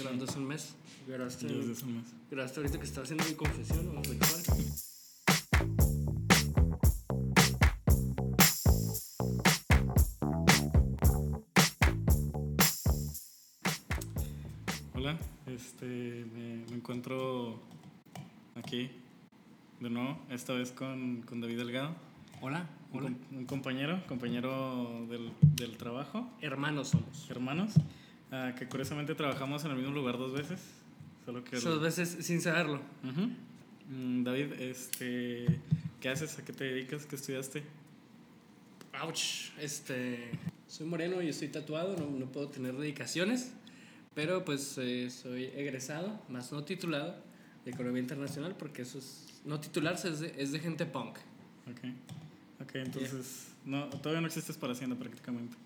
Grabando hace un mes. Grabaste, Desde hace un mes. grabaste ahorita que estaba haciendo mi confesión homosexual. Hola, este, me, me encuentro aquí de nuevo, esta vez con, con David Delgado, Hola, un, hola. com- un compañero, compañero del, del trabajo, Hermanos somos. hermanos, ah, que curiosamente trabajamos en el mismo lugar dos veces, solo que... Dos veces sin saberlo. Ujú. Mm, David, este, ¿qué haces? ¿A qué te dedicas? ¿Qué estudiaste? Ouch. Este. Soy moreno y estoy tatuado, no, no puedo tener dedicaciones. Pero pues eh, soy egresado, más no titulado, de Economía Internacional, porque eso es. No titularse es de, es de gente punk. Ok, ok, entonces, no, todavía no existes para Hacienda prácticamente.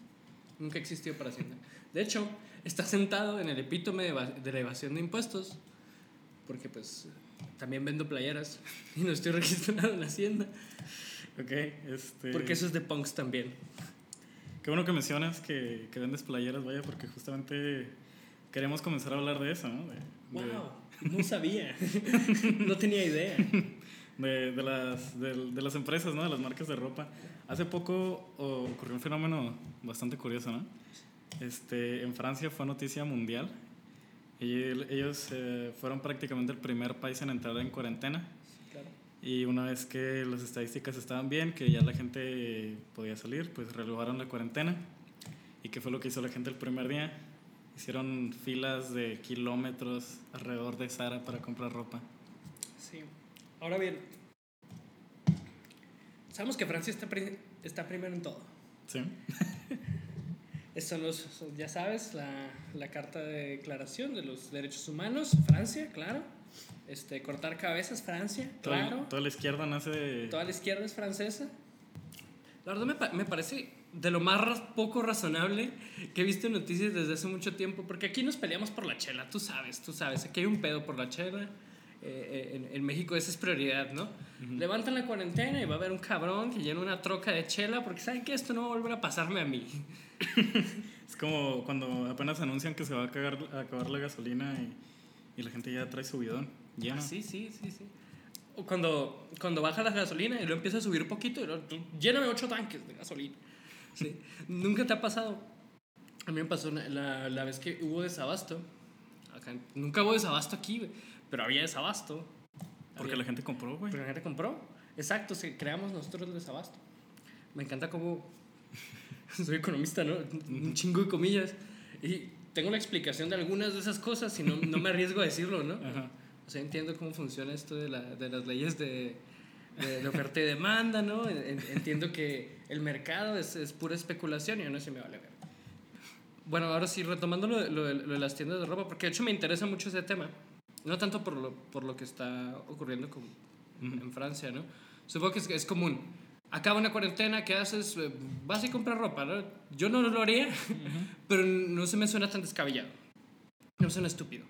Nunca existió para Hacienda. De hecho, está sentado en el epítome de, la evasión de impuestos, porque pues también vendo playeras y no estoy registrado en Hacienda, Ok, este... porque eso es de punks también. Qué bueno que mencionas que, que vendes playeras, vaya, porque justamente queremos comenzar a hablar de eso, ¿no? De, de- ¡Wow! No sabía. no tenía idea. De, de las, de, de las empresas, ¿no? De las marcas de ropa. Hace poco o- ocurrió un fenómeno bastante curioso, ¿no? Este, en Francia fue noticia mundial. Y el- ellos eh, fueron prácticamente el primer país en entrar en cuarentena. Claro. Y una vez que las estadísticas estaban bien, que ya la gente podía salir, pues relevaron la cuarentena. ¿Y qué fue lo que hizo la gente el primer día? Hicieron filas de kilómetros alrededor de Sara para comprar ropa. Sí. Ahora bien, sabemos que Francia está, pri- está primero en todo. ¿Sí? Estos son los, son, ya sabes, la, la Carta de Declaración de los Derechos Humanos, Francia, claro. Este, cortar cabezas, Francia, Toda, claro. toda la izquierda nace de... Toda la izquierda es francesa. La verdad me, pa- me parece de lo más poco razonable que he visto en noticias desde hace mucho tiempo, porque aquí nos peleamos por la chela, tú sabes, tú sabes, aquí hay un pedo por la chela. Eh, en, en México esa es prioridad, ¿no? Levantan la cuarentena y va a haber un cabrón que llena una troca de chela porque saben que esto no va a volver a pasarme a mí. Es como cuando apenas anuncian que se va a, cagar- a acabar la gasolina y, y la gente ya trae su bidón lleno. Ah, sí, sí, sí, sí. O cuando, cuando baja la gasolina y lo empieza a subir poquito y luego, lléname ocho tanques de gasolina. Sí. ¿Nunca te ha pasado? A mí me pasó la, la vez que hubo desabasto. Acá, nunca hubo desabasto aquí, güey, pero había desabasto. Porque Había- la gente compró, güey. porque la gente compró. Exacto, sí, creamos nosotros el desabasto. Me encanta cómo... Soy economista, ¿no? Un chingo de comillas. Y tengo la explicación de algunas de esas cosas y no, no me arriesgo a decirlo, ¿no? Ajá. O sea, entiendo cómo funciona esto de, la, de las leyes de, de, de oferta y demanda, ¿no? En- en- Entiendo que el mercado es, es pura especulación y no se me vale ver. Bueno, ahora sí, retomando lo lo de las tiendas de ropa, porque de hecho me interesa mucho ese tema. No tanto por lo, por lo que está ocurriendo con, en Francia, ¿no? Supongo que es, es común. Acaba una cuarentena, ¿qué haces? Eh, Vas y compras ropa, ¿no? Yo no lo haría, pero no se me suena tan descabellado. No me suena estúpido.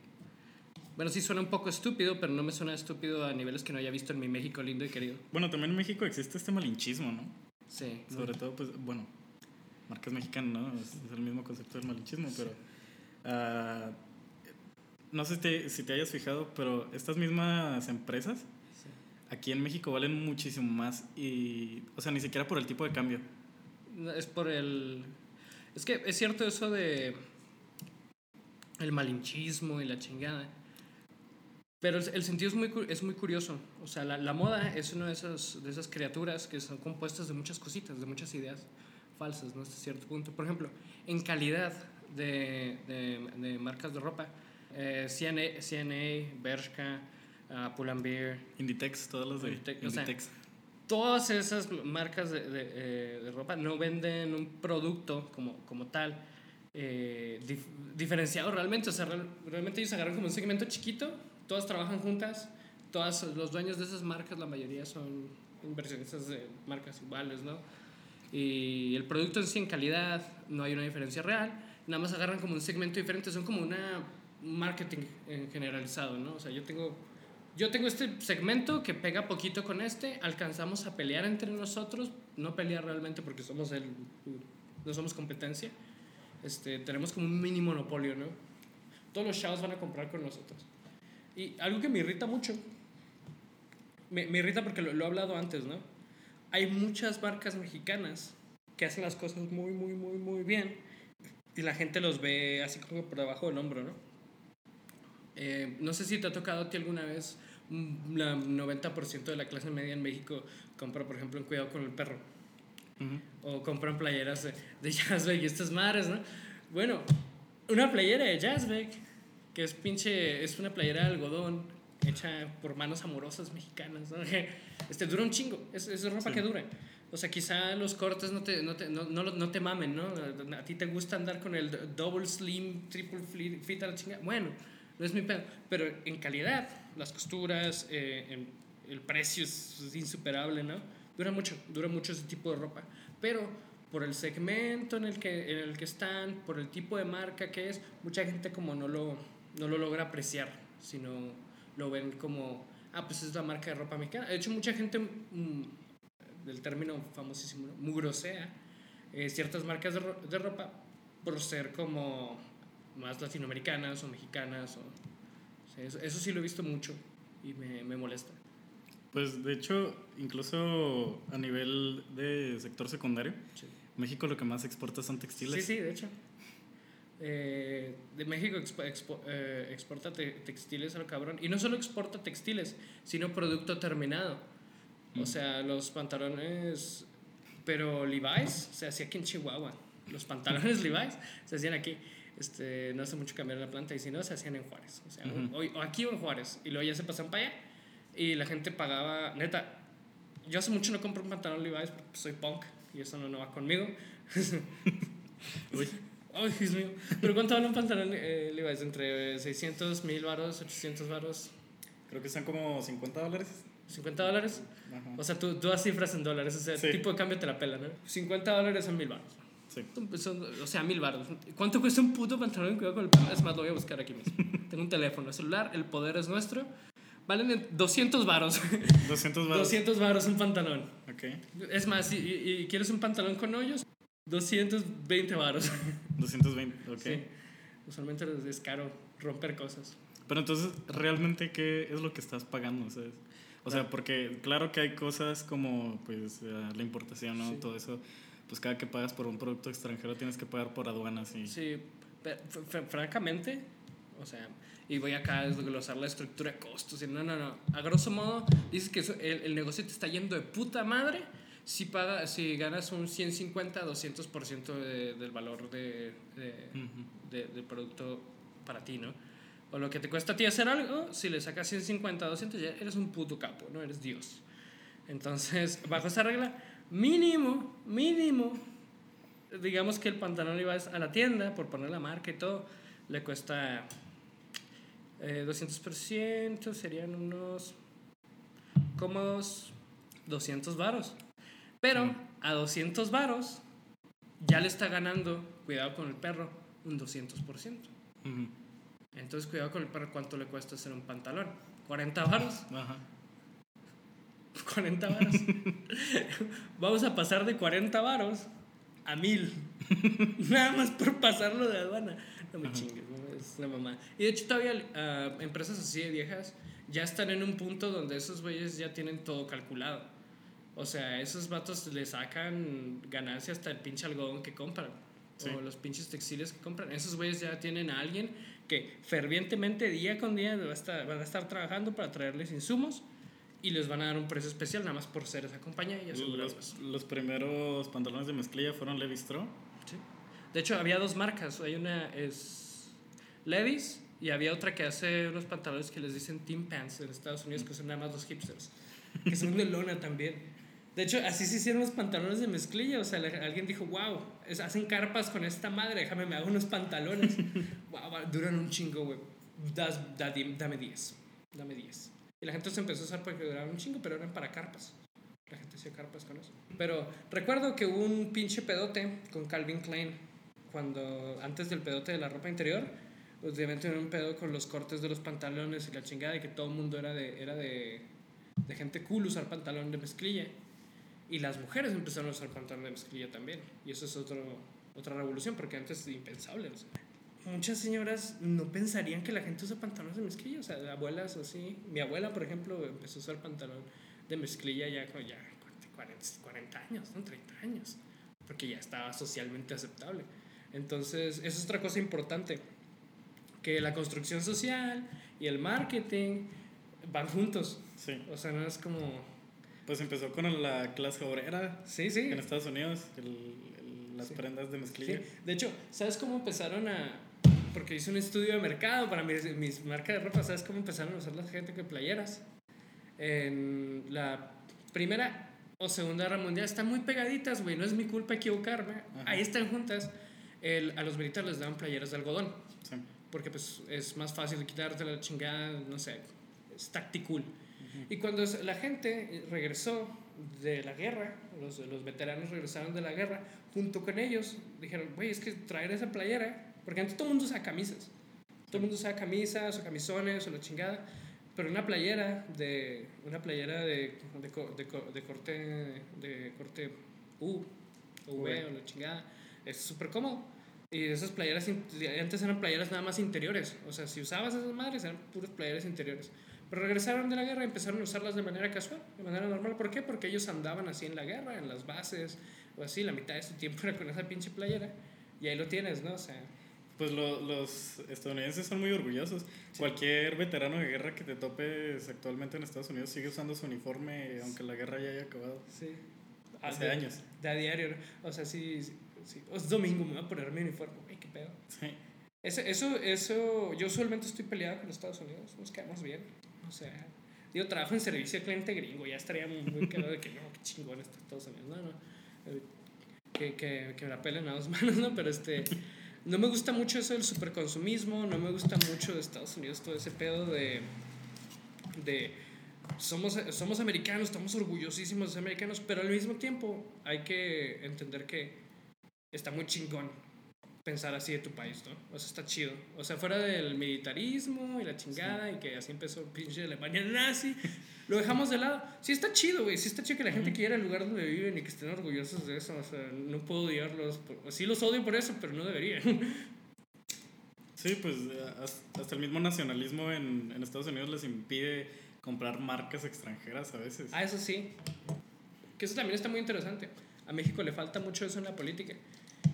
Bueno, sí suena un poco estúpido, pero no me suena estúpido a niveles que no haya visto en mi México lindo y querido. Bueno, también en México existe este malinchismo, ¿no? Sí. Sobre todo, pues, bueno, marcas mexicanas, ¿no? Es, es el mismo concepto del malinchismo, pero... ah, no sé si te, si te hayas fijado, pero estas mismas empresas Sí. aquí en México valen muchísimo más y... O sea, ni siquiera por el tipo de cambio. Es por el... Es que es cierto eso de... El malinchismo y la chingada. Pero el, el sentido es muy, es muy curioso. O sea, la, la moda es una de esas, de esas criaturas que son compuestas de muchas cositas, de muchas ideas falsas, ¿no? Hasta cierto punto. Por ejemplo, en calidad de, de, de marcas de ropa, eh, CNA, CNA, Bershka, uh, Pull&Bear, Inditex, todas las de Inditex, o sea, Inditex. todas esas marcas de, de, eh, de ropa no venden un producto como, como tal eh, dif- diferenciado realmente. O sea, real- realmente ellos agarran como un segmento chiquito, todas trabajan juntas, todos los dueños de esas marcas, la mayoría son inversionistas de marcas iguales, ¿no? Y el producto en sí en calidad no hay una diferencia real, nada más agarran como un segmento diferente, son como una un marketing eh, generalizado, ¿no? O sea, yo tengo yo tengo este segmento que pega poquito con este, alcanzamos a pelear entre nosotros, no pelear realmente porque somos el no somos competencia. Este, tenemos como un mini monopolio, ¿no? Todos los chavos van a comprar con nosotros. Y algo que me irrita mucho, me, me irrita porque lo, lo he hablado antes, ¿no? Hay muchas marcas mexicanas que hacen las cosas muy, muy, muy, muy bien y la gente los ve así como por debajo del hombro, ¿no? Eh, no sé si te ha tocado a ti alguna vez, mm, la 90% de la clase media en México compra, por ejemplo, en Cuidado con el Perro. O compran playeras de, de Jazzbeck y estas madres, ¿no? Bueno, una playera de Jazzbeck, que es pinche, es una playera de algodón hecha por manos amorosas mexicanas, ¿no? Este, dura un chingo, es, es ropa que dura. O sea, quizá los cortes no te, no te, no, no, no te mamen, ¿no? A ti te gusta andar con el double slim, triple fit a la chingada. Bueno, no es mi pedo. Pero en calidad, las costuras, eh, en, el precio es, insuperable, ¿no? Dura mucho, dura mucho ese tipo de ropa. Pero por el segmento en el que, en el que están, por el tipo de marca que es, mucha gente como no lo, no lo logra apreciar, sino lo ven como, ah, pues es la marca de ropa mexicana. De hecho, mucha gente... Mmm, del término famosísimo, ¿no? mugrosea eh, ciertas marcas de, ropa por ser como más latinoamericanas o mexicanas. O, o sea, eso, eso, sí lo he visto mucho y me, me, molesta. Pues de hecho, incluso a nivel de sector secundario, sí. México lo que más exporta son textiles. Sí, sí, de hecho. Eh, de México expo, expo, eh, exporta te textiles a lo cabrón. Y no solo exporta textiles, sino producto terminado. O sea, los pantalones, pero Levi's se hacía aquí en Chihuahua. Los pantalones Levi's se hacían aquí. Este, no hace mucho cambiar la planta y si no, se hacían en Juárez. O sea, uh -huh. o, o, aquí o en Juárez. Y luego ya se pasan para allá y la gente pagaba, neta, yo hace mucho no compro un pantalón Levi's porque soy punk y eso no, no va conmigo. Uy. Ay, Dios mío. ¿Pero cuánto vale un pantalón eh, Levi's? ¿Entre 600, 1000 varos, 800 varos? Creo que están como 50 dólares. 50 dólares. Ajá. O sea, tú, tú das cifras en dólares. O sea, sí. tipo de cambio te la pela, ¿no? 50 dólares son mil baros. Sí. Son, o sea, mil baros. ¿Cuánto cuesta un puto pantalón? Cuidado con el. Es más, lo voy a buscar aquí mismo. Tengo un teléfono, celular, el poder es nuestro. Valen 200 varos. 200 varos. 200 varos un pantalón. Ok. Es más, si y, y quieres un pantalón con hoyos, 220 varos. 220, ok. Sí. Usualmente es caro romper cosas. Pero entonces, ¿realmente qué es lo que estás pagando? ¿sabes? O sea, porque claro que hay cosas como pues la importación, ¿no? Sí. Todo eso. Pues cada que pagas por un producto extranjero tienes que pagar por aduanas y... Sí, pero, francamente, o sea, y voy acá a desglosar la estructura de costos y no, no, no. A grosso modo, dices que eso, el, el, negocio te está yendo de puta madre si, paga, si ganas un 150, 200% de, del valor de, de, uh -huh. de, del producto para ti, ¿no? o lo que te cuesta a ti hacer algo, si le sacas 150, 200, ya eres un puto capo, no eres Dios. Entonces, bajo esa regla, mínimo, mínimo, digamos que el pantalón iba a la tienda por poner la marca y todo, le cuesta eh, 200%, serían unos cómodos 200 varos. Pero sí. a 200 varos ya le está ganando, cuidado con el perro, un 200%. Uh -huh. Entonces, cuidado con el perro, ¿cuánto le cuesta hacer un pantalón? ¿40 varos? Ajá. 40 varos. Vamos a pasar de 40 varos a 1000. Nada más por pasarlo de aduana. No me Ajá. chingues, ¿no? es una mamá. Y de hecho, todavía uh, empresas así de viejas ya están en un punto donde esos güeyes ya tienen todo calculado. O sea, esos vatos le sacan ganancia hasta el pinche algodón que compran. Sí. O los pinches textiles que compran. Esos güeyes ya tienen a alguien que fervientemente día con día va a estar, van a estar trabajando para traerles insumos y les van a dar un precio especial nada más por ser esa compañía y los, los primeros pantalones de mezclilla fueron Levi Strauss. Sí. De hecho, había dos marcas. Hay una es Levi's y había otra que hace unos pantalones que les dicen Team Pants en Estados Unidos, que son nada más los hipsters, que son de lona también. De hecho, así se hicieron los pantalones de mezclilla. O sea, alguien dijo, wow, es, hacen carpas con esta madre, déjame, me hago unos pantalones. wow, duran un chingo, güey. Dame 10. Dame 10. Y la gente se empezó a usar porque duraban un chingo, pero eran para carpas. La gente hacía carpas con eso. Pero recuerdo que hubo un pinche pedote con Calvin Klein. Cuando, antes del pedote de la ropa interior, obviamente era un pedo con los cortes de los pantalones y la chingada, y que todo el mundo era de, era de gente cool usar pantalón de mezclilla. Y las mujeres empezaron a usar pantalón de mezclilla también. Y eso es otro, otra revolución, porque antes es impensable. No sé. Muchas señoras no pensarían que la gente usa pantalones de mezclilla, o sea, abuelas o así. Mi abuela, por ejemplo, empezó a usar pantalón de mezclilla ya con ya 40, 40 años, ¿no? 30 años, porque ya estaba socialmente aceptable. Entonces, eso es otra cosa importante, que la construcción social y el marketing van juntos. Sí. O sea, no es como... Pues empezó con la clase obrera Sí, sí. en Estados Unidos, el- el- las Sí. prendas de Sí. mezclilla. De hecho, ¿sabes cómo empezaron a...? Porque hice un estudio de mercado para mis, mis marcas de ropa. ¿Sabes cómo empezaron a usar la gente que playeras? En la primera o segunda guerra mundial están muy pegaditas, güey. No es mi culpa equivocarme. Ajá. Ahí están juntas. El- a los militares les daban playeras de algodón. Sí. Porque pues es más fácil quitarte la chingada, no sé. Es tactical. Y cuando la gente regresó de la guerra, los, los veteranos regresaron de la guerra, junto con ellos dijeron, güey, es que traer esa playera, porque antes todo el mundo usaba camisas, todo el mundo usaba camisas o camisones o la chingada, pero una playera de, una playera de, de, de de corte, de corte U o V o la chingada, es súper cómodo. Y esas playeras, antes eran playeras nada más interiores, o sea, si usabas esas madres eran puras playeras interiores. Pero regresaron de la guerra y empezaron a usarlas de manera casual, de manera normal. ¿Por qué? Porque ellos andaban así en la guerra, en las bases, o así, la mitad de su tiempo era con esa pinche playera. Y ahí lo tienes, ¿no? O sea, Pues lo- los estadounidenses son muy orgullosos. Cualquier veterano de guerra que te topes actualmente en Estados Unidos sigue usando su uniforme aunque la guerra ya haya acabado. sí. Hace de- años. De a diario. O sea, sí, sí, sí. O es domingo, me voy a poner mi uniforme. Güey, qué pedo. Sí. Eso, eso, eso, yo usualmente estoy peleado con Estados Unidos, nos quedamos bien. O sea, digo, trabajo en servicio al cliente gringo, ya estaría muy, cagado de que no, qué chingón está Estados Unidos. No, no. eh, Que, que, que me la pelen a dos manos, ¿no? Pero este, no me gusta mucho eso del superconsumismo, no me gusta mucho de Estados Unidos todo ese pedo de. de somos, somos americanos, estamos orgullosísimos de ser americanos, pero al mismo tiempo hay que entender que está muy chingón pensar así de tu país, ¿no? O sea, está chido. O sea, fuera del militarismo y la chingada y que así empezó pinche Alemania nazi, lo dejamos de lado. Sí está chido, güey. Sí está chido que la gente quiera el lugar donde viven y que estén orgullosos de eso. O sea, no puedo odiarlos. por- Sí los odio por eso, pero no debería. Sí, pues as- hasta el mismo nacionalismo en, en Estados Unidos les impide comprar marcas extranjeras a veces. Ah, eso sí. Que eso también está muy interesante. A México le falta mucho eso en la política.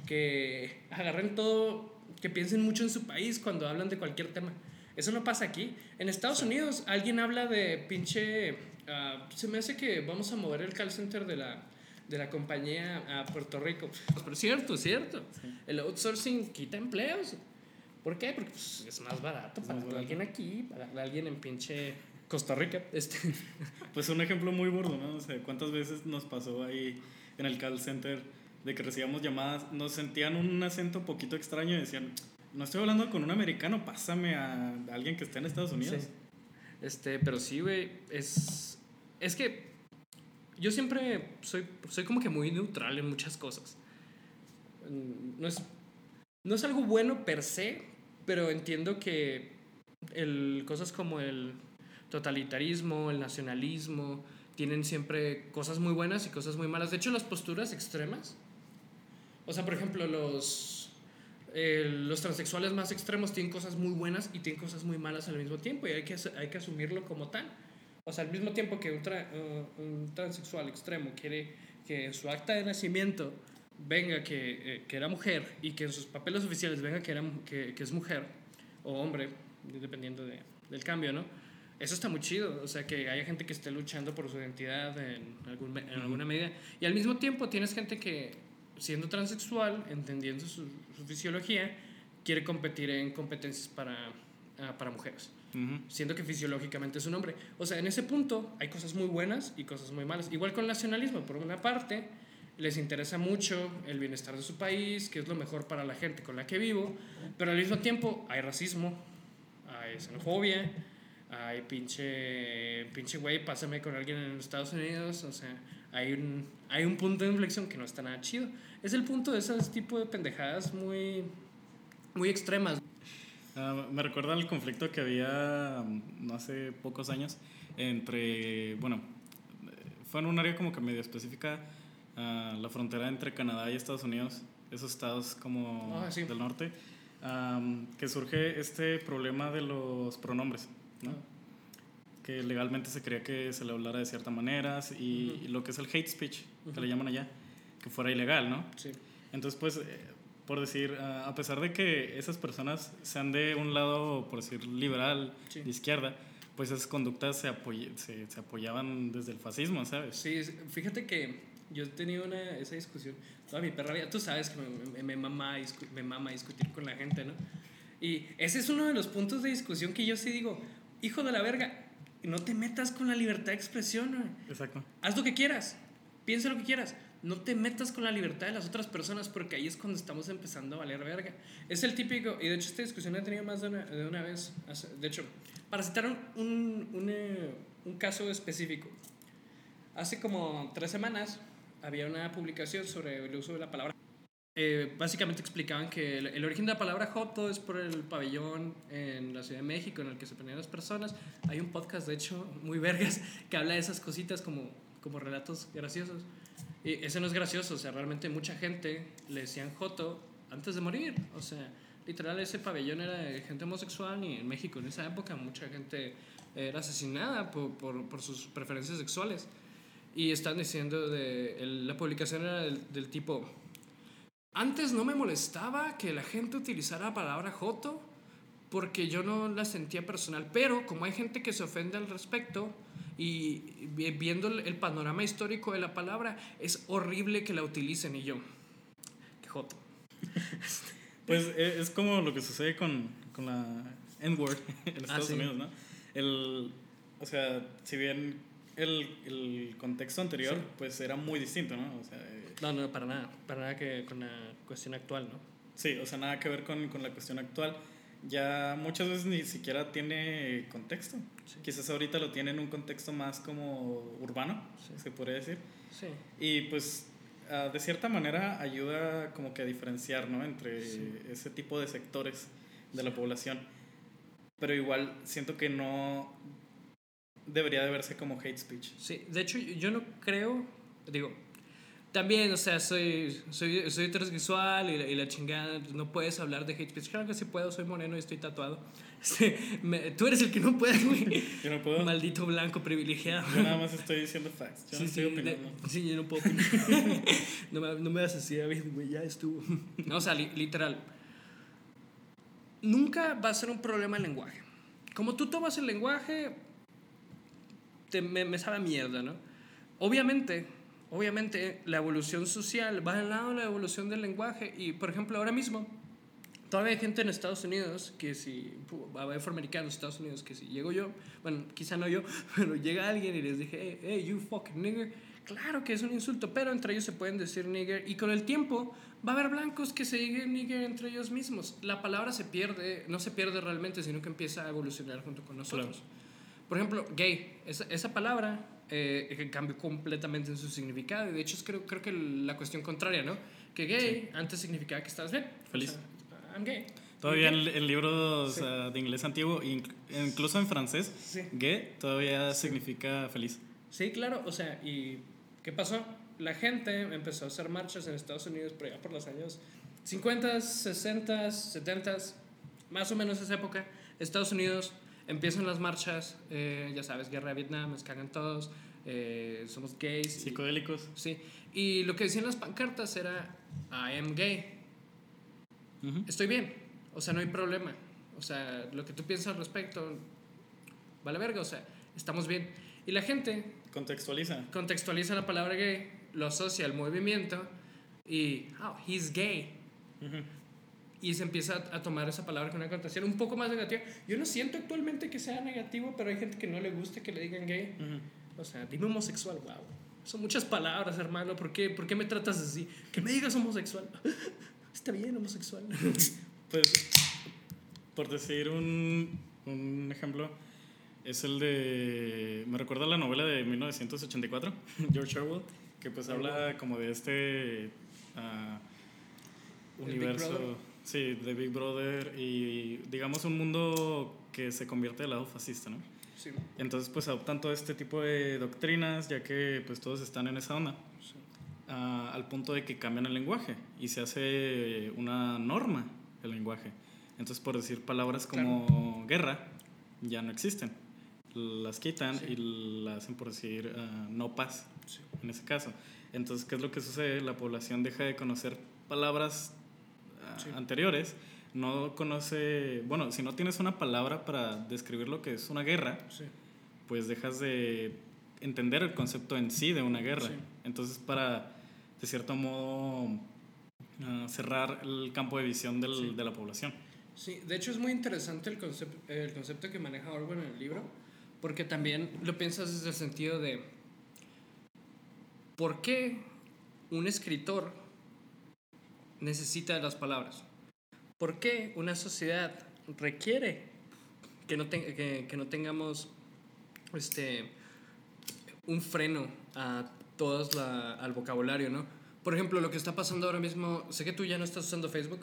Que agarren todo, que piensen mucho en su país cuando hablan de cualquier tema. Eso no pasa aquí. En Estados Unidos alguien habla de pinche... ah, se me hace que vamos a mover el call center de la, de la compañía a Puerto Rico. Pero cierto, cierto. El outsourcing quita empleos. ¿Por qué? Porque pues, es más barato para más barato. alguien aquí, para alguien en pinche Costa Rica. Este, Pues un ejemplo muy burdo, ¿no? O sea, ¿cuántas veces nos pasó ahí en el call center de que recibíamos llamadas, nos sentían un acento poquito extraño y decían, no estoy hablando con un americano, pásame a alguien que esté en Estados Unidos. Sí. Este, pero sí, güey, es es que yo siempre soy soy como que muy neutral en muchas cosas. No es no es algo bueno per se, pero entiendo que el cosas como el totalitarismo, el nacionalismo tienen siempre cosas muy buenas y cosas muy malas. De hecho, las posturas extremas, o sea, por ejemplo, los eh, los transexuales más extremos tienen cosas muy buenas y tienen cosas muy malas al mismo tiempo y hay que, hay que asumirlo como tal. O sea, al mismo tiempo que un, tra- uh, un transexual extremo quiere que en su acta de nacimiento venga que, eh, que era mujer y que en sus papeles oficiales venga que, era, que, que es mujer o hombre, dependiendo de, del cambio, ¿no? Eso está muy chido, o sea, que haya gente que esté luchando por su identidad en, algún, en alguna medida. Y al mismo tiempo tienes gente que, siendo transexual, entendiendo su, su fisiología, quiere competir en competencias para, ah, para mujeres, siendo que fisiológicamente es un hombre. O sea, en ese punto hay cosas muy buenas y cosas muy malas. Igual con el nacionalismo, por una parte, les interesa mucho el bienestar de su país, que es lo mejor para la gente con la que vivo, pero al mismo tiempo hay racismo, hay xenofobia, hay pinche, pinche güey, pásame con alguien en Estados Unidos, o sea, hay un, hay un punto de inflexión que no está nada chido. Es el punto de ese tipo de pendejadas muy, muy extremas. Ah, me recuerda el conflicto que había no hace pocos años entre, bueno, fue en un área como que medio específica, ah, la frontera entre Canadá y Estados Unidos, esos estados como Ah, sí. del norte, am, que surge este problema de los pronombres, ¿no? Que legalmente se creía que se le hablara de cierta manera y, Ujú. y lo que es el hate speech, que Ujú. le llaman allá, que fuera ilegal, ¿no? Sí. Entonces, pues, eh, por decir, ah, a pesar de que esas personas sean de un lado, por decir, liberal, Sí. de izquierda, pues esas conductas se, apoy- se, se apoyaban desde el fascismo, ¿sabes? Sí, fíjate que yo he tenido una, esa discusión toda mi perra vida. Tú sabes que me, me, me mama, me mama discutir con la gente, ¿no? Y ese es uno de los puntos de discusión que yo sí digo, hijo de la verga, no te metas con la libertad de expresión, güey. Exacto. Haz lo que quieras, piensa lo que quieras. No te metas con la libertad de las otras personas porque ahí es cuando estamos empezando a valer verga. Es el típico, y de hecho esta discusión la he tenido más de una, de una vez. De hecho, para citar un, un, un, eh, un caso específico, hace como tres semanas había una publicación sobre el uso de la palabra. Eh, básicamente explicaban que el, origen de la palabra joto es por el pabellón en la Ciudad de México en el que se ponían las personas. Hay un podcast, de hecho, muy vergas, que habla de esas cositas como, como relatos graciosos. Y ese no es gracioso, o sea, realmente mucha gente le decían joto antes de morir. O sea, literal ese pabellón era de gente homosexual y en México en esa época mucha gente era asesinada por, por, por sus preferencias sexuales. Y están diciendo de la publicación era del tipo antes no me molestaba que la gente utilizara la palabra joto porque yo no la sentía personal, pero como hay gente que se ofende al respecto y vi- viendo el, panorama histórico de la palabra, es horrible que la utilicen y yo, joto. Pues e- es como lo que sucede con, con la N-word en Estados sí. Unidos, ¿no? El, o sea, si bien el, el contexto anterior, Sí. pues era muy distinto, ¿no? O sea, eh, No, no, para nada, para nada que con la cuestión actual, ¿no? sí, o sea, nada que ver con, con la cuestión actual. Ya muchas veces ni siquiera tiene contexto. Sí. Quizás ahorita lo tiene en un contexto más como urbano, Sí. se podría decir. Sí, Y pues ah, de cierta manera ayuda como que a diferenciar, ¿no? Entre ese tipo de sectores de la población. Pero igual siento que no debería de verse como hate speech. sí. De hecho, yo no creo, digo, también, o sea, soy, soy, soy transexual y la, y la chingada, no puedes hablar de hate speech. Claro que sí puedo, soy moreno y estoy tatuado. Este, me- tú eres el que no puede, güey. Yo no puedo. Maldito blanco privilegiado. Yo nada más estoy diciendo facts. Yo Sí, no sí, estoy de- opinando. sí, yo no puedo opinar. no, me, no me das así, David, güey, ya estuvo. No, o sea, li- literal. Nunca va a ser un problema el lenguaje. Como tú tomas el lenguaje, te, me, me sabe mierda, ¿no? Obviamente, obviamente, la evolución social va al lado de la evolución del lenguaje. Y, por ejemplo, ahora mismo, todavía hay gente en Estados Unidos que si, va a afroamericanos Estados Unidos que si llego yo, bueno, quizá no yo, pero llega alguien y les dije, hey, hey, you fucking nigger, claro que es un insulto, pero entre ellos se pueden decir nigger y con el tiempo va a haber blancos que se digan nigger entre ellos mismos. La palabra se pierde, no se pierde realmente, sino que empieza a evolucionar junto con nosotros. Por ejemplo, gay, esa, esa palabra eh, cambió completamente en su significado. Y de hecho, es creo, creo que la cuestión contraria, ¿no? Que gay antes significaba que estabas bien. Feliz. O sea, I'm gay. Todavía en, ¿Y en libros Sí. ah, de inglés antiguo, inc- incluso en francés, Sí. gay todavía significa feliz. Sí, claro, o sea, ¿y qué pasó? La gente empezó a hacer marchas en Estados Unidos por allá por los años 50, 60, 70, más o menos esa época. Estados Unidos empiezan las marchas, eh, ya sabes, guerra de Vietnam, nos cagan todos, eh, somos gays. y- Psicodélicos. sí, y lo que decían las pancartas era, I am gay, estoy bien, o sea, no hay problema. O sea, lo que tú piensas al respecto, vale verga, o sea, estamos bien. Y la gente Contextualiza. contextualiza la palabra gay, lo asocia al movimiento y, oh, he's gay. Ujú. Y se empieza a, tomar esa palabra con una connotación un poco más negativa. Yo no siento actualmente que sea negativo, pero hay gente que no le gusta que le digan gay. O sea, dime homosexual, wow. Son muchas palabras, hermano. ¿Por qué, ¿Por qué me tratas así? Que me digas homosexual. Está bien, homosexual. Pues, por decir un, un ejemplo, es el de. Me recuerda la novela de 1984, George Orwell, que pues habla como de este ah, universo. Sí, de Big Brother y digamos un mundo que se convierte del lado fascista, ¿no? Sí. Entonces, pues adoptan todo este tipo de doctrinas, ya que pues todos están en esa onda, sí. ah, al punto de que cambian el lenguaje y se hace una norma el lenguaje. Entonces, por decir palabras como guerra, ya no existen. Las quitan y las hacen por decir ah, no paz, en ese caso. Entonces, ¿qué es lo que sucede? La población deja de conocer palabras anteriores, no conoce, bueno, si no tienes una palabra para describir lo que es una guerra, pues dejas de entender el concepto en sí de una guerra. Entonces, para, de cierto modo, ah, cerrar el campo de visión del, de la población. Sí, de hecho es muy interesante el, concepto el concepto que maneja Orwell en el libro, porque también lo piensas desde el sentido de por qué un escritor necesita de las palabras. ¿Por qué una sociedad requiere que no, que, que no tengamos este, un freno a todos la, al vocabulario, ¿no? Por ejemplo, lo que está pasando ahora mismo, sé que tú ya no estás usando Facebook,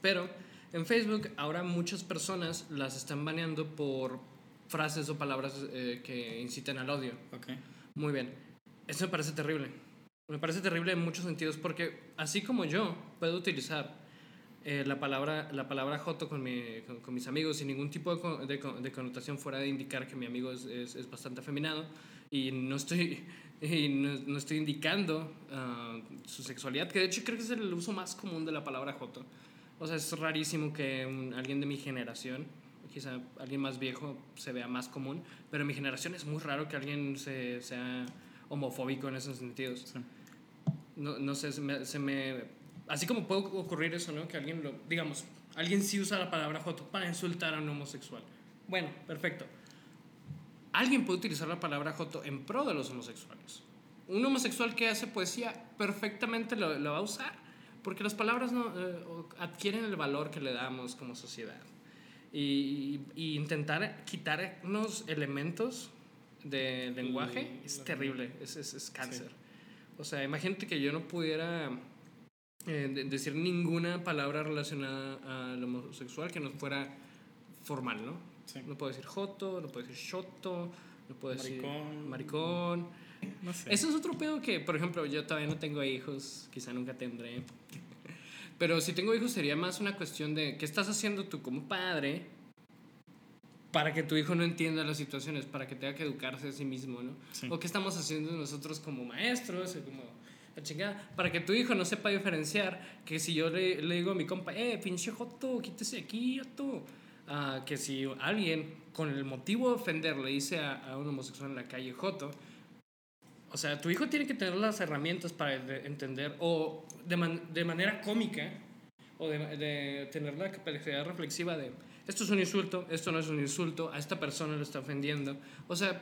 pero en Facebook ahora muchas personas las están baneando por frases o palabras eh, que inciten al odio. Okay. Muy bien. Eso me parece terrible. Me parece terrible en muchos sentidos porque así como yo puedo utilizar eh, la, palabra, la palabra joto con, mi, con, mis amigos sin ningún tipo de, de, connotación fuera de indicar que mi amigo es, es, es bastante afeminado y no estoy, y no, no estoy indicando uh, su sexualidad, que de hecho creo que es el uso más común de la palabra joto. O sea, es rarísimo que alguien de mi generación, quizá alguien más viejo, se vea más común, pero en mi generación es muy raro que alguien se, sea homofóbico en esos sentidos. No, no sé, se me, se me, Así como puede ocurrir eso, ¿no? Que alguien lo... Digamos, alguien sí usa la palabra joto para insultar a un homosexual. Bueno, perfecto. Alguien puede utilizar la palabra joto en pro de los homosexuales. Un homosexual que hace poesía perfectamente lo, lo va a usar porque las palabras no, eh, adquieren el valor que le damos como sociedad. Y, intentar quitar unos elementos de lenguaje es terrible, es, es, es cáncer. O sea, imagínate que yo no pudiera eh, decir ninguna palabra relacionada al homosexual que no fuera formal, ¿no? No puedo decir joto, no puedo decir shoto, no puedo decir maricón. eso es otro pedo que, por ejemplo, yo todavía no tengo hijos, quizá nunca tendré. Pero si tengo hijos sería más una cuestión de qué estás haciendo tú como padre para que tu hijo no entienda las situaciones, para que tenga que educarse a sí mismo, ¿no? O qué estamos haciendo nosotros como maestros, como la chingada, para que tu hijo no sepa diferenciar que si yo le, le digo a mi compa, eh, pinche joto, quítese aquí, joto. Uh, que si alguien con el motivo de ofender le dice a, a un homosexual en la calle joto, o sea, tu hijo tiene que tener las herramientas para entender, o de, de manera cómica, o de, de, tener la capacidad reflexiva de, esto es un insulto, esto no es un insulto, a esta persona lo está ofendiendo. O sea,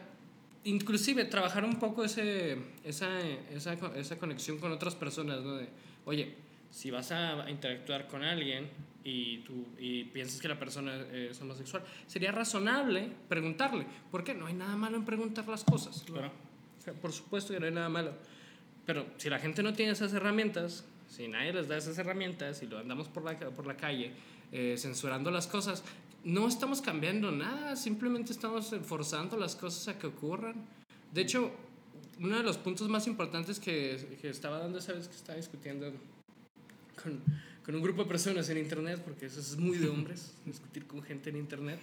inclusive trabajar un poco ese, esa, esa, esa conexión con otras personas, ¿no? De, oye, si vas a interactuar con alguien y, tú, y piensas que la persona es homosexual, sería razonable preguntarle. ¿Por qué? No hay nada malo en preguntar las cosas. Claro por supuesto que no hay nada malo. Pero si la gente no tiene esas herramientas, si nadie les da esas herramientas y lo andamos por la, por la calle eh, censurando las cosas, no estamos cambiando nada, simplemente estamos forzando las cosas a que ocurran. De hecho, uno de los puntos más importantes que, que estaba dando esa vez que estaba discutiendo con, con, un grupo de personas en internet, porque eso es muy de hombres, discutir con gente en internet,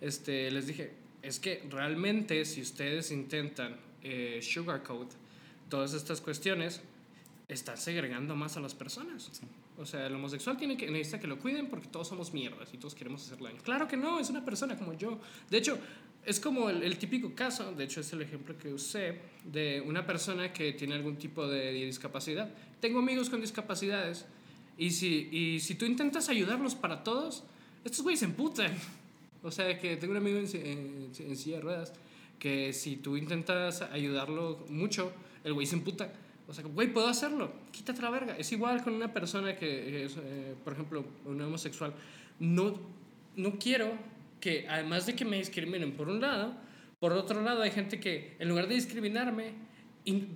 este, les dije, es que realmente si ustedes intentan eh, sugarcoat todas estas cuestiones, está segregando más a las personas. O sea, el homosexual tiene que, necesita que lo cuiden porque todos somos mierdas y todos queremos hacer daño. Claro que no, es una persona como yo. De hecho, es como el, típico caso, de hecho es el ejemplo que usé, de una persona que tiene algún tipo de discapacidad. Tengo amigos con discapacidades y si, y si tú intentas ayudarlos para todos, estos güeyes se emputan. O sea, que tengo un amigo en, en silla de ruedas que si tú intentas ayudarlo mucho, el güey se emputa. O sea, güey, puedo hacerlo, quítate la verga. Es igual con una persona que es, eh, por ejemplo, un homosexual. No, no quiero que, además de que me discriminen por un lado, por otro lado hay gente que en lugar de discriminarme,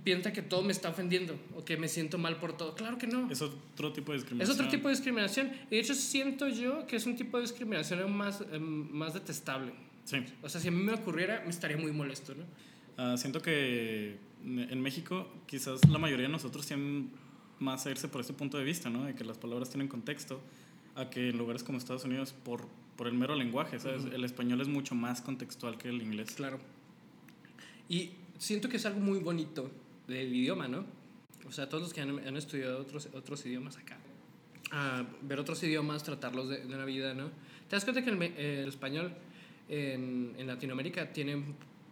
piensa que todo me está ofendiendo o que me siento mal por todo. Claro que no. Es otro tipo de discriminación. Es otro tipo de discriminación. Y de hecho siento yo que es un tipo de discriminación más, em, más detestable. Sí. O sea, si a mí me ocurriera, me estaría muy molesto, ¿no? Uh, siento que en México quizás la mayoría de nosotros tienen más a irse por este punto de vista, ¿no? De que las palabras tienen contexto. a que en lugares como Estados Unidos, por, por el mero lenguaje, ¿sabes? El español es mucho más contextual que el inglés. Claro. Y siento que es algo muy bonito del idioma, ¿no? O sea, todos los que han, han estudiado otros, otros idiomas acá, a ver otros idiomas, tratarlos de, de una vida, ¿no? Te das cuenta que el, el español en, en Latinoamérica tiene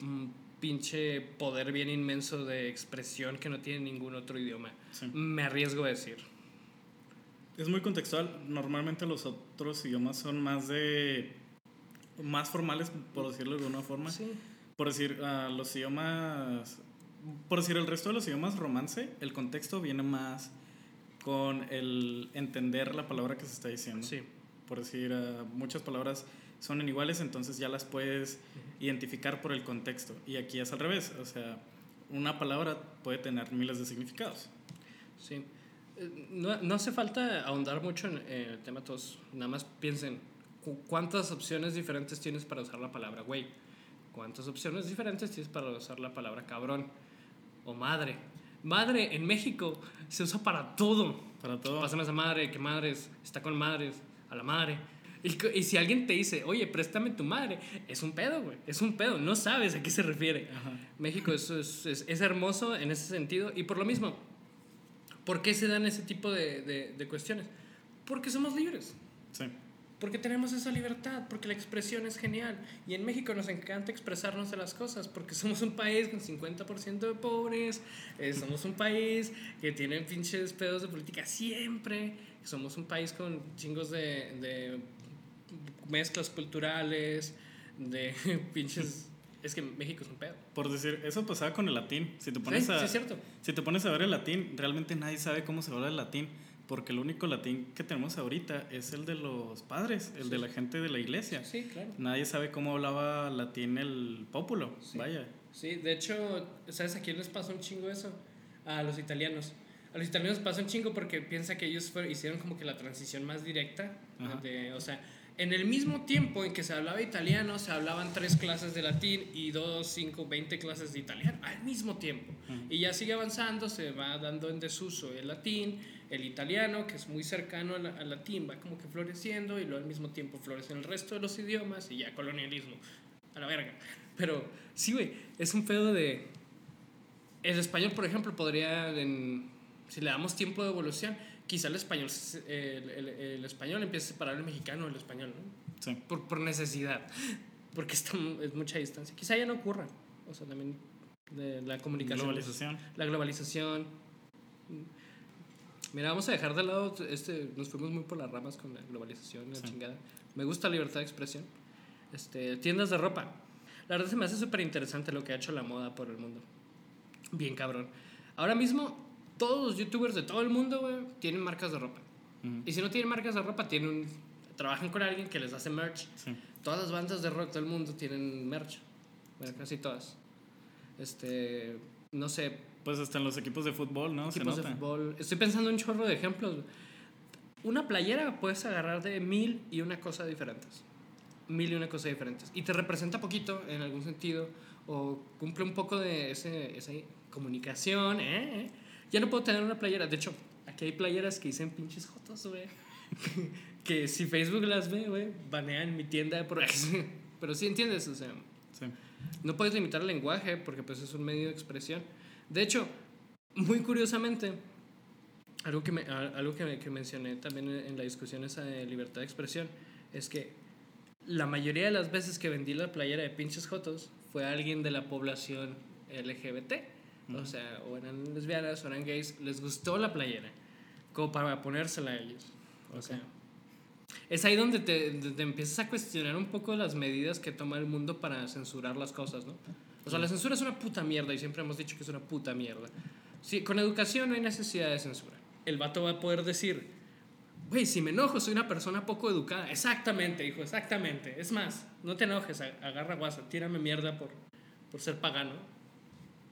un pinche poder bien inmenso de expresión que no tiene ningún otro idioma. Sí. Me arriesgo a decir. Es muy contextual. Normalmente los otros idiomas son más de. más formales, por decirlo de alguna forma. Sí. Por decir, ah, los idiomas. Por decir, el resto de los idiomas romance, el contexto viene más con el entender la palabra que se está diciendo. Sí. Por decir, ah, muchas palabras son iguales, entonces ya las puedes identificar por el contexto. Y aquí es al revés. O sea, una palabra puede tener miles de significados. Sí. Eh, No, no hace falta ahondar mucho en, el tema todos. Nada más piensen, cu- ¿cuántas opciones diferentes tienes para usar la palabra güey? ¿Cuántas opciones diferentes tienes para usar la palabra cabrón? O madre. Madre en México se usa para todo. Para todo. Pásame a esa madre, que madres, está con madres, a la madre. Y, y si alguien te dice, oye, préstame tu madre, es un pedo, güey, es un pedo, no sabes a qué se refiere. Ajá. México es, es, es- es hermoso en ese sentido y por lo mismo, ¿por qué se dan ese tipo de, de- de cuestiones? Porque somos libres, Sí. porque tenemos esa libertad, porque la expresión es genial y en México nos encanta expresarnos de las cosas, porque somos un país con 50% de pobres, eh, somos un país que tiene pinches pedos de política siempre, somos un país con chingos de, de mezclas culturales, de pinches... Es que México es un pedo. Por decir, eso pasaba con el latín. Si te pones Sí, a, sí, es cierto. Si te pones a ver el latín, realmente nadie sabe cómo se habla el latín, porque el único latín que tenemos ahorita es el de los padres, el Sí. de la gente de la iglesia. Sí, claro. Nadie sabe cómo hablaba latín el pópulo. Sí. Vaya. Sí, de hecho, ¿sabes a quién les pasa un chingo eso? A los italianos. A los italianos pasa un chingo porque piensa que ellos fueron- hicieron como que la transición más directa. De- o sea, en el mismo tiempo en que se hablaba italiano, se hablaban tres clases de latín y dos, cinco, veinte clases de italiano al mismo tiempo. Y ya sigue avanzando, se va dando en desuso el latín, el italiano, que es muy cercano al, al latín, va como que floreciendo y luego al mismo tiempo florecen el resto de los idiomas y ya colonialismo. A la verga. Pero sí, güey, es un pedo de... El español, por ejemplo, podría, en- si le damos tiempo de evolución, quizá el español, el, el- el español empiece a separar el mexicano del español, ¿no? Sí. Por, por necesidad, porque está, es mucha distancia. Quizá ya no ocurra. O sea, también de la comunicación. Globalización. La globalización. Mira, vamos a dejar de lado, este, nos fuimos muy por las ramas con la globalización, la Sí. chingada. Me gusta la libertad de expresión. Este, tiendas de ropa. La verdad se me hace súper interesante lo que ha hecho la moda por el mundo. Bien cabrón. Ahora mismo, todos los youtubers de todo el mundo, güey, tienen marcas de ropa. Ujú. Y si no tienen marcas de ropa, tienen un- trabajan con alguien que les hace merch. Sí. Todas las bandas de rock del mundo tienen merch. Bueno, casi todas. Este, no sé, Pues hasta en los equipos de fútbol, ¿no? Se equipos de nota. fútbol. Estoy pensando en un chorro de ejemplos. Una playera puedes agarrar de mil y una cosa diferentes. Mil y una cosa diferentes. Y te representa poquito en algún sentido o cumple un poco de ese, esa comunicación. ¿eh? Ya no puedo tener una playera. De hecho, aquí hay playeras que dicen pinches jotos, güey. que si Facebook las ve, güey, banean mi tienda por eso. Pero sí entiendes, o sea. Sí. No puedes limitar el lenguaje porque pues es un medio de expresión. De hecho, muy curiosamente, algo que, me- algo que, me- que mencioné también en, la discusión esa de libertad de expresión es que la mayoría de las veces que vendí la playera de pinches jotos fue a alguien de la población LGBT. O sea, o eran lesbianas o eran gays, les gustó la playera, como para ponérsela a ellos. O sea, es ahí donde te, te empiezas a cuestionar un poco las medidas que toma el mundo para censurar las cosas, ¿no? O sea, la censura es una puta mierda y siempre hemos dicho que es una puta mierda. Sí, con educación no hay necesidad de censura. El vato va a poder decir, güey, si me enojo soy una persona poco educada. Exactamente, hijo, exactamente. Es más, no te enojes, agarra guasa, tírame mierda por, por ser pagano.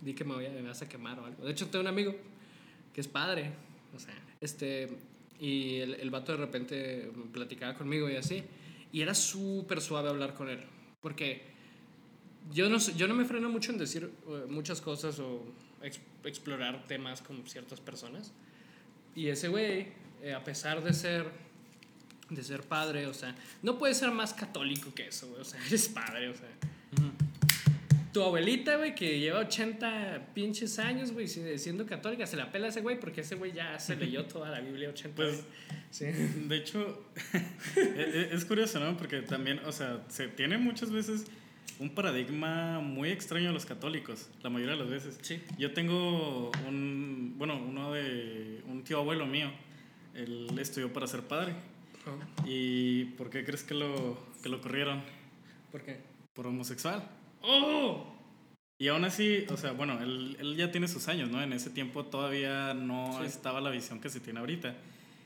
Di que me, voy a, me vas a quemar o algo. De hecho, tengo un amigo que es padre, o sea, este, y el, el vato de repente platicaba conmigo y así, y era súper suave hablar con él, porque yo no, yo no me freno mucho en decir eh, muchas cosas o ex- explorar temas con ciertas personas, y ese güey, eh, a pesar de ser de ser padre, o sea, no puedes ser más católico que eso, güey, o sea, eres padre, o sea. Tu abuelita, güey, que lleva 80 pinches años, güey, siendo católica, se la pela a ese güey porque ese güey ya se leyó toda la Biblia 80 Pues, sí. de hecho, es, es curioso, ¿no? Porque también, o sea, se tiene muchas veces un paradigma muy extraño a los católicos, la mayoría de las veces. Sí. Yo tengo un, bueno, uno de, un tío abuelo mío, él estudió para ser padre. Oh. ¿Y por qué crees que lo, que lo corrieron? ¿Por qué? Por homosexual. ¡Oh! Y aún así, o sea, bueno, él, él ya tiene sus años, ¿no? En ese tiempo todavía no Sí. estaba la visión que se tiene ahorita.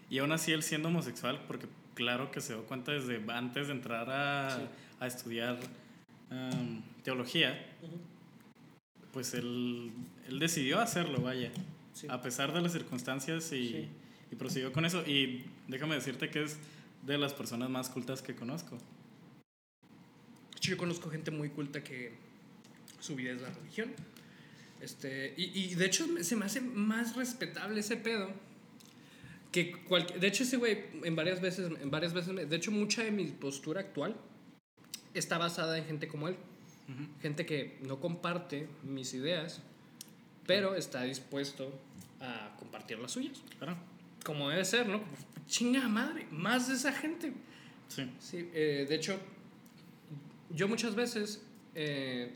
Y aún así, él siendo homosexual, porque claro que se dio cuenta desde antes de entrar a, Sí. a estudiar um, teología, pues él, él decidió hacerlo, vaya. Sí. A pesar de las circunstancias y, y prosiguió con eso. Y déjame decirte que es de las personas más cultas que conozco. Yo conozco gente muy culta que su vida es la religión. Este, y, y de hecho se me hace más respetable ese pedo. Que cualquier, de hecho ese güey en varias veces, en varias veces, de hecho mucha de mi postura actual está basada en gente como él. Gente que no comparte mis ideas, pero está dispuesto a compartir las suyas. Claro. Como debe ser, ¿no? Chinga madre, más de esa gente. Sí. Sí, eh, de hecho, yo muchas veces, eh,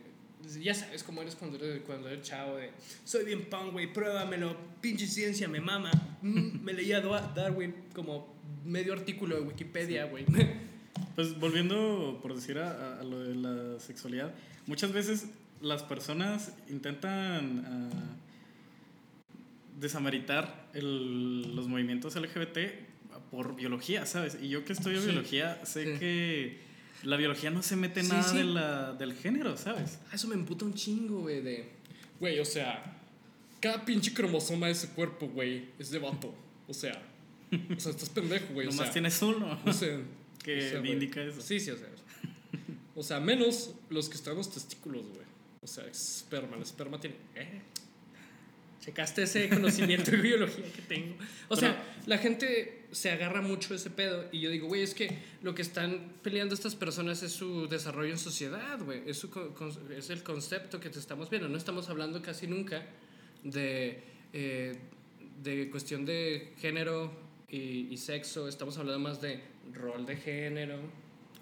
ya sabes cómo eres cuando eres, cuando eres chavo, de, soy bien pan, güey, pruébamelo, pinche ciencia, me mama. Mm, me leía Darwin como medio artículo de Wikipedia, güey. Pues volviendo, por decir, a, a lo de la sexualidad, muchas veces las personas intentan ah, desameritar el- los movimientos LGBT por biología, ¿sabes? Y yo que estudio Sí. biología, sé Sí. que la biología no se mete Sí, nada sí. de la- del género, ¿sabes? Ah, Eso me emputa un chingo, güey, de... Güey, o sea, cada pinche cromosoma de ese cuerpo, güey, es de vato. O sea, o sea, estás pendejo, güey. o Nomás sea, tienes uno. O sea, que o sea, indica eso. Sí, sí, o sea. O sea, menos los que están en los testículos, güey. O sea, esperma. El esperma tiene. ¿Eh? Checaste ese conocimiento de biología que tengo. O sea, la gente se agarra mucho ese pedo. Y yo digo, güey, es que lo que están peleando estas personas es su desarrollo en sociedad, güey. Es, su es el concepto que te estamos viendo. No estamos hablando casi nunca de, eh, de cuestión de género y, y sexo. Estamos hablando más de rol de género,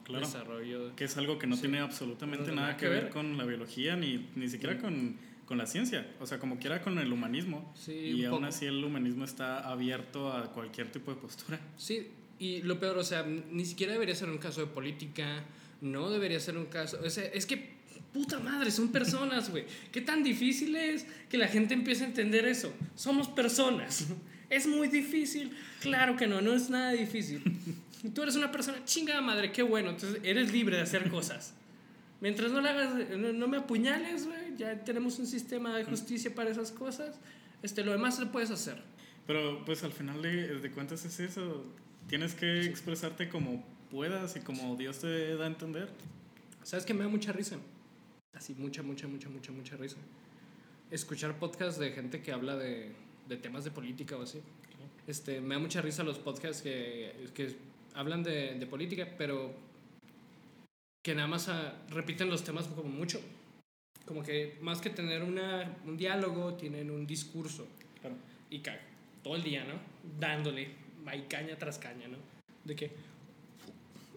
Claro. desarrollo. Que es algo que no Sí. tiene absolutamente No, nada, nada que ver, ver. con la biología, ni, ni siquiera con, con la ciencia. O sea, como quiera con el humanismo. Sí, y aún poco. así el humanismo está abierto a cualquier tipo de postura. Sí, y lo peor, o sea, ni siquiera debería ser un caso de política, no debería ser un caso, o sea, es que, puta madre, son personas, güey. ¿Qué tan difícil es que la gente empiece a entender eso? Somos personas. ¿Es muy difícil? Claro que no, no es nada difícil. Tú eres una persona chingada madre, qué bueno, entonces eres libre de hacer cosas. Mientras no, le hagas, no, no me apuñales, güey, ya tenemos un sistema de justicia para esas cosas. Este, lo demás lo puedes hacer. Pero pues al final de, de cuentas es eso. Tienes que Sí. expresarte como puedas y como Dios te da a entender. ¿Sabes que me da mucha risa? Así, mucha, mucha, mucha, mucha, mucha risa. Escuchar podcasts de gente que habla de, de temas de política o así. Este, me da mucha risa los podcasts que, que hablan de, de política, pero que nada más ah, repiten los temas como mucho. Como que más que tener una, un diálogo, tienen un discurso. Claro. Y ca- todo el día, ¿no? Dándole, ahí caña tras caña, ¿no? De que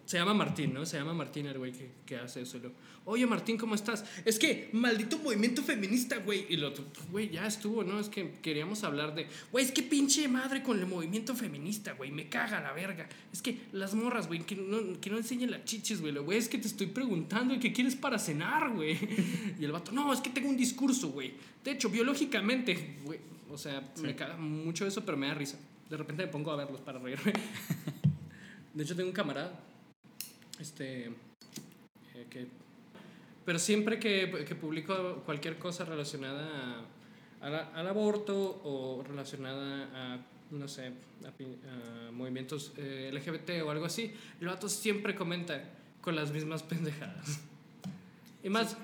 se llama Martín, ¿no? Se llama Martín el güey que, que hace eso. lo, Oye, Martín, ¿cómo estás? Es que, maldito movimiento feminista, güey. Y lo otro, güey, ya estuvo, ¿no? Es que queríamos hablar de, güey, es que pinche madre con el movimiento feminista, güey. Me caga la verga. Es que las morras, güey, que no, que no enseñen las chiches, güey. Lo, Güey, es que te estoy preguntando, ¿y qué quieres para cenar, güey? Y el vato, no, es que tengo un discurso, güey. De hecho, biológicamente, güey. O sea, me caga mucho eso, pero me da risa. De repente me pongo a verlos para reírme. De hecho, tengo un camarada este, eh, que, pero siempre que, que publico cualquier cosa relacionada a- a la- al aborto o relacionada a, no sé, a, pi- a movimientos eh, LGBT o algo así, el vato siempre comenta con las mismas pendejadas. Y más,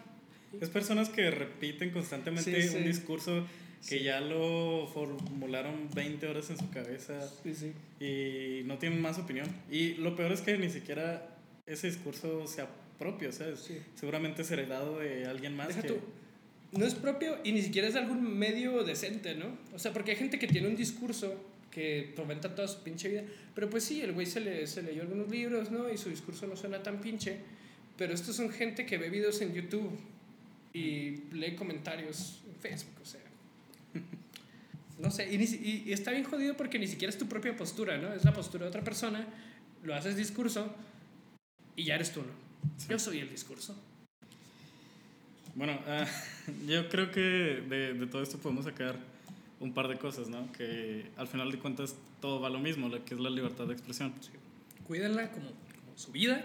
Es personas que repiten constantemente Sí, sí. un discurso que ya lo formularon 20 horas en su cabeza Sí, sí. y no tienen más opinión. Y lo peor es que ni siquiera ese discurso sea propio, ¿sabes? Sí. Seguramente es heredado de alguien más. Deja que, tú, no es propio y ni siquiera es de algún medio decente, ¿no? O sea, porque hay gente que tiene un discurso que fomenta toda su pinche vida, pero pues sí, el güey se, le, se leyó algunos libros, ¿no? Y su discurso no suena tan pinche, pero estos son gente que ve videos en YouTube y lee comentarios en Facebook, o sea. No sé, y, ni y- y está bien jodido porque ni siquiera es tu propia postura, ¿no? Es la postura de otra persona, lo haces discurso y ya eres tú, ¿no? Yo soy el discurso. Bueno, ah, yo creo que de, de todo esto podemos sacar un par de cosas, ¿no? Que al final de cuentas todo va a lo mismo, lo que es la libertad de expresión. cuídenla como, como su vida.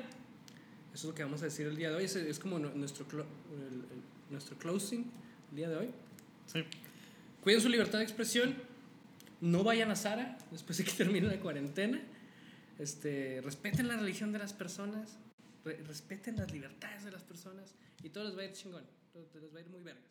Eso es lo que vamos a decir el día de hoy. Es, es como nu- nuestro, clo- el- el- nuestro closing el día de hoy. Sí. Cuiden su libertad de expresión. No vayan a Sara después de que termine la cuarentena. Este, respeten la religión de las personas. re- respeten las libertades de las personas. Y todo les va a ir chingón. Todo les va a ir muy vergas.